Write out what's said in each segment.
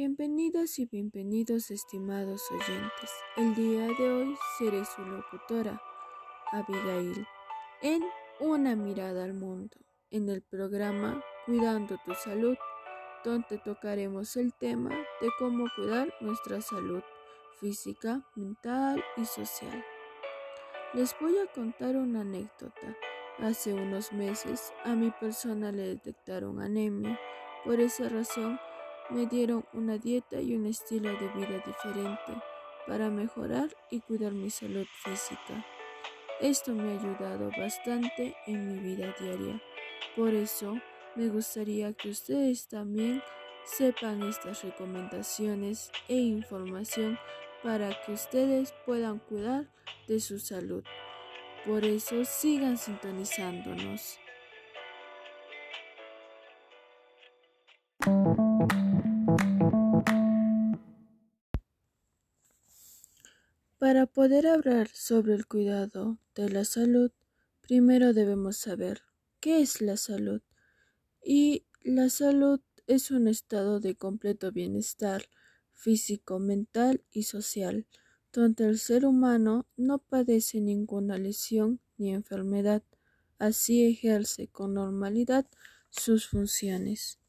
Bienvenidas y bienvenidos estimados oyentes. El día de hoy seré su locutora, Abigail, en Una mirada al mundo, en el programa Cuidando tu salud, donde tocaremos el tema de cómo cuidar nuestra salud física, mental y social. Les voy a contar una anécdota. Hace unos meses a mi persona le detectaron anemia. Por esa razón me dieron una dieta y un estilo de vida diferente para mejorar y cuidar mi salud física. Esto me ha ayudado bastante en mi vida diaria. Por eso me gustaría que ustedes también sepan estas recomendaciones e información para que ustedes puedan cuidar de su salud. Por eso sigan sintonizándonos. Para poder hablar sobre el cuidado de la salud, primero debemos saber qué es la salud. Y la salud es un estado de completo bienestar físico, mental y social, donde el ser humano no padece ninguna lesión ni enfermedad, así ejerce con normalidad sus funciones.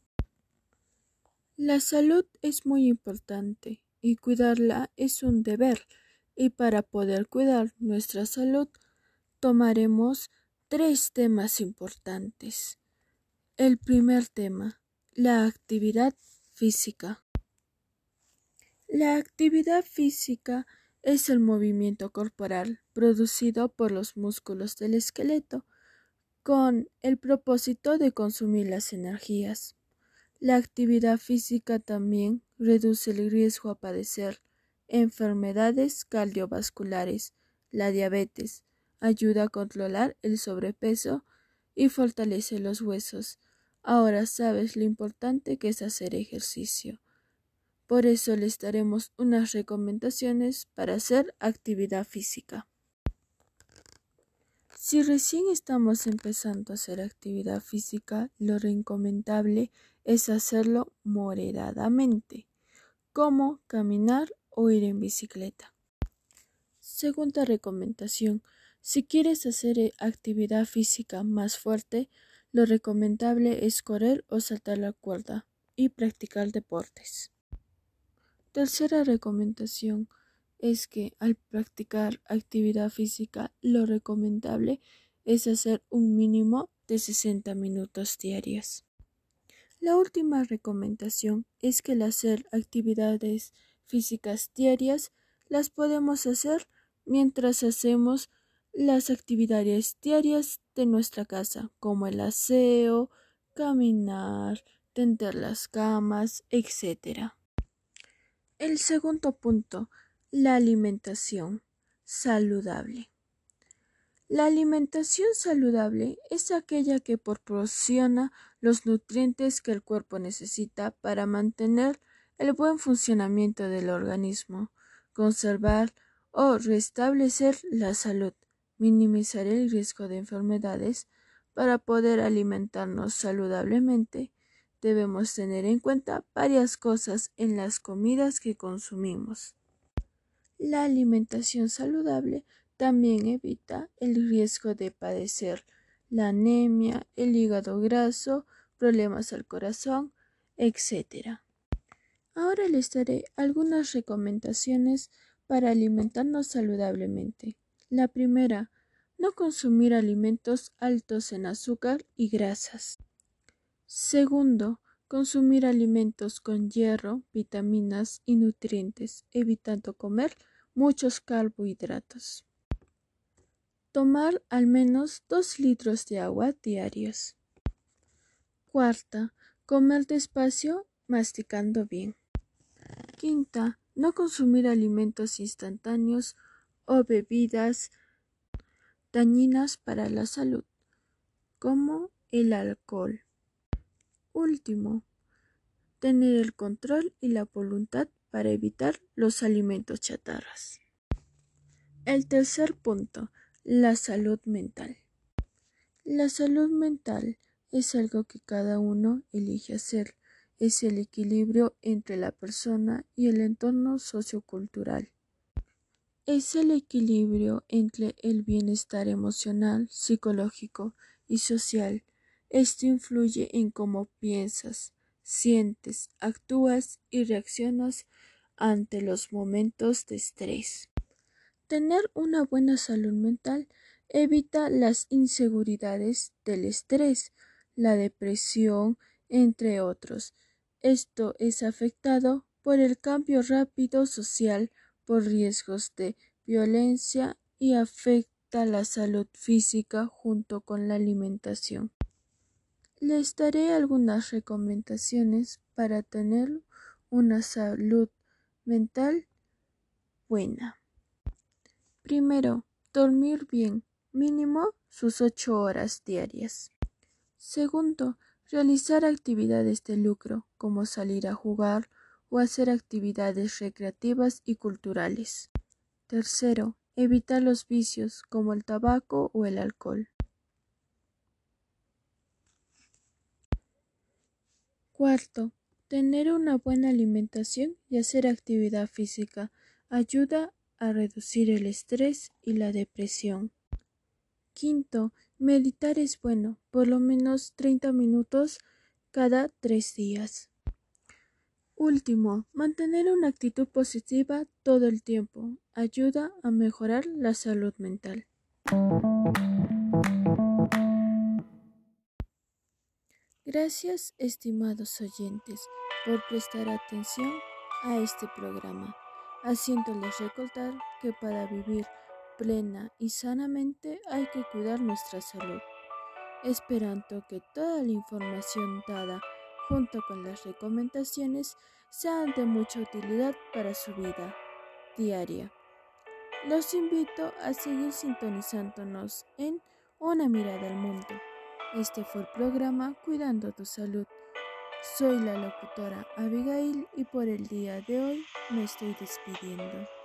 La salud es muy importante y cuidarla es un deber y para poder cuidar nuestra salud tomaremos tres temas importantes. El primer tema, la actividad física. La actividad física es el movimiento corporal producido por los músculos del esqueleto con el propósito de consumir las energías. La actividad física también reduce el riesgo a padecer enfermedades cardiovasculares, la diabetes, ayuda a controlar el sobrepeso y fortalece los huesos. Ahora sabes lo importante que es hacer ejercicio. Por eso les daremos unas recomendaciones para hacer actividad física. Si recién estamos empezando a hacer actividad física, lo recomendable es hacerlo moderadamente, como caminar o ir en bicicleta. Segunda recomendación. Si quieres hacer eh, actividad física más fuerte, lo recomendable es correr o saltar la cuerda y practicar deportes. Tercera recomendación es que al practicar actividad física lo recomendable es hacer un mínimo de 60 minutos diarios. La última recomendación es que al hacer actividades físicas diarias las podemos hacer mientras hacemos las actividades diarias de nuestra casa, como el aseo, caminar, tender las camas, etc. El segundo punto, la alimentación saludable. La alimentación saludable es aquella que proporciona los nutrientes que el cuerpo necesita para mantener el buen funcionamiento del organismo, conservar o restablecer la salud, minimizar el riesgo de enfermedades. Para poder alimentarnos saludablemente, debemos tener en cuenta varias cosas en las comidas que consumimos. La alimentación saludable también evita el riesgo de padecer la anemia, el hígado graso, problemas al corazón, etc. Ahora les daré algunas recomendaciones para alimentarnos saludablemente. La primera, no consumir alimentos altos en azúcar y grasas. Segundo, consumir alimentos con hierro, vitaminas y nutrientes, evitando comer muchos carbohidratos. Tomar al menos 2 litros de agua diarios. Cuarta, comer despacio, masticando bien. Quinta, no consumir alimentos instantáneos o bebidas dañinas para la salud, como el alcohol. Último, tener el control y la voluntad para evitar los alimentos chatarras. El tercer punto, la salud mental. La salud mental es algo que cada uno elige hacer es el equilibrio entre la persona y el entorno sociocultural. Es el equilibrio entre el bienestar emocional, psicológico y social. Esto influye en cómo piensas, sientes, actúas y reaccionas ante los momentos de estrés. Tener una buena salud mental evita las inseguridades del estrés, la depresión, entre otros. Esto es afectado por el cambio rápido social, por riesgos de violencia y afecta la salud física junto con la alimentación. Les daré algunas recomendaciones para tener una salud mental buena. Primero, dormir bien, mínimo sus ocho horas diarias. Segundo, realizar actividades de lucro, como salir a jugar o hacer actividades recreativas y culturales. Tercero, evitar los vicios como el tabaco o el alcohol. Cuarto, tener una buena alimentación y hacer actividad física ayuda a reducir el estrés y la depresión. Quinto, meditar es bueno, por lo menos 30 minutos cada tres días. Último, mantener una actitud positiva todo el tiempo ayuda a mejorar la salud mental. Gracias, estimados oyentes, por prestar atención a este programa, haciéndoles recordar que para vivir plena y sanamente hay que cuidar nuestra salud, esperando que toda la información dada junto con las recomendaciones sean de mucha utilidad para su vida diaria. Los invito a seguir sintonizándonos en Una mirada al mundo. Este fue el programa Cuidando tu salud. Soy la locutora Abigail y por el día de hoy me estoy despidiendo.